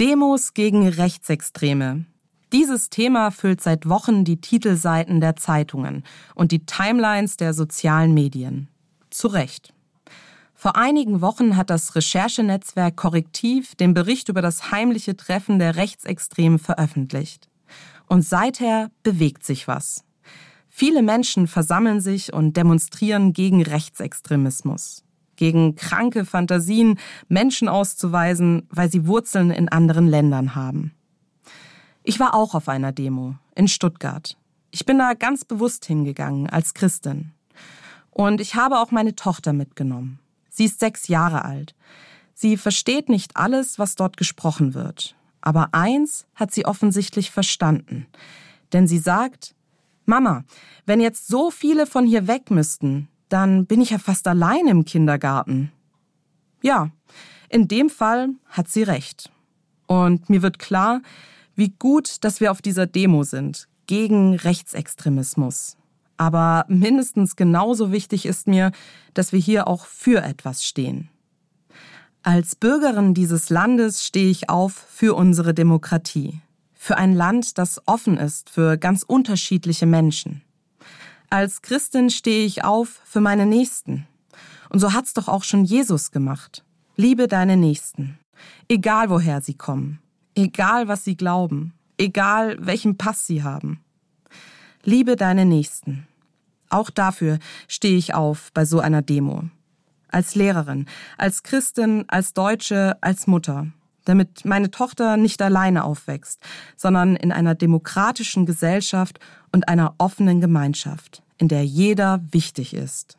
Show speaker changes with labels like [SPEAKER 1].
[SPEAKER 1] Demos gegen Rechtsextreme. Dieses Thema füllt seit Wochen die Titelseiten der Zeitungen und die Timelines der sozialen Medien. Zu Recht. Vor einigen Wochen hat das Recherchenetzwerk Korrektiv den Bericht über das heimliche Treffen der Rechtsextremen veröffentlicht. Und seither bewegt sich was. Viele Menschen versammeln sich und demonstrieren gegen Rechtsextremismus gegen kranke Fantasien, Menschen auszuweisen, weil sie Wurzeln in anderen Ländern haben. Ich war auch auf einer Demo in Stuttgart. Ich bin da ganz bewusst hingegangen als Christin. Und ich habe auch meine Tochter mitgenommen. Sie ist sechs Jahre alt. Sie versteht nicht alles, was dort gesprochen wird. Aber eins hat sie offensichtlich verstanden. Denn sie sagt, Mama, wenn jetzt so viele von hier weg müssten, dann bin ich ja fast allein im Kindergarten. Ja, in dem Fall hat sie recht. Und mir wird klar, wie gut, dass wir auf dieser Demo sind, gegen Rechtsextremismus. Aber mindestens genauso wichtig ist mir, dass wir hier auch für etwas stehen. Als Bürgerin dieses Landes stehe ich auf für unsere Demokratie, für ein Land, das offen ist für ganz unterschiedliche Menschen. Als Christin stehe ich auf für meine Nächsten. Und so hat's doch auch schon Jesus gemacht. Liebe deine Nächsten. Egal woher sie kommen. Egal was sie glauben. Egal welchen Pass sie haben. Liebe deine Nächsten. Auch dafür stehe ich auf bei so einer Demo. Als Lehrerin, als Christin, als Deutsche, als Mutter. Damit meine Tochter nicht alleine aufwächst, sondern in einer demokratischen Gesellschaft und einer offenen Gemeinschaft in der jeder wichtig ist.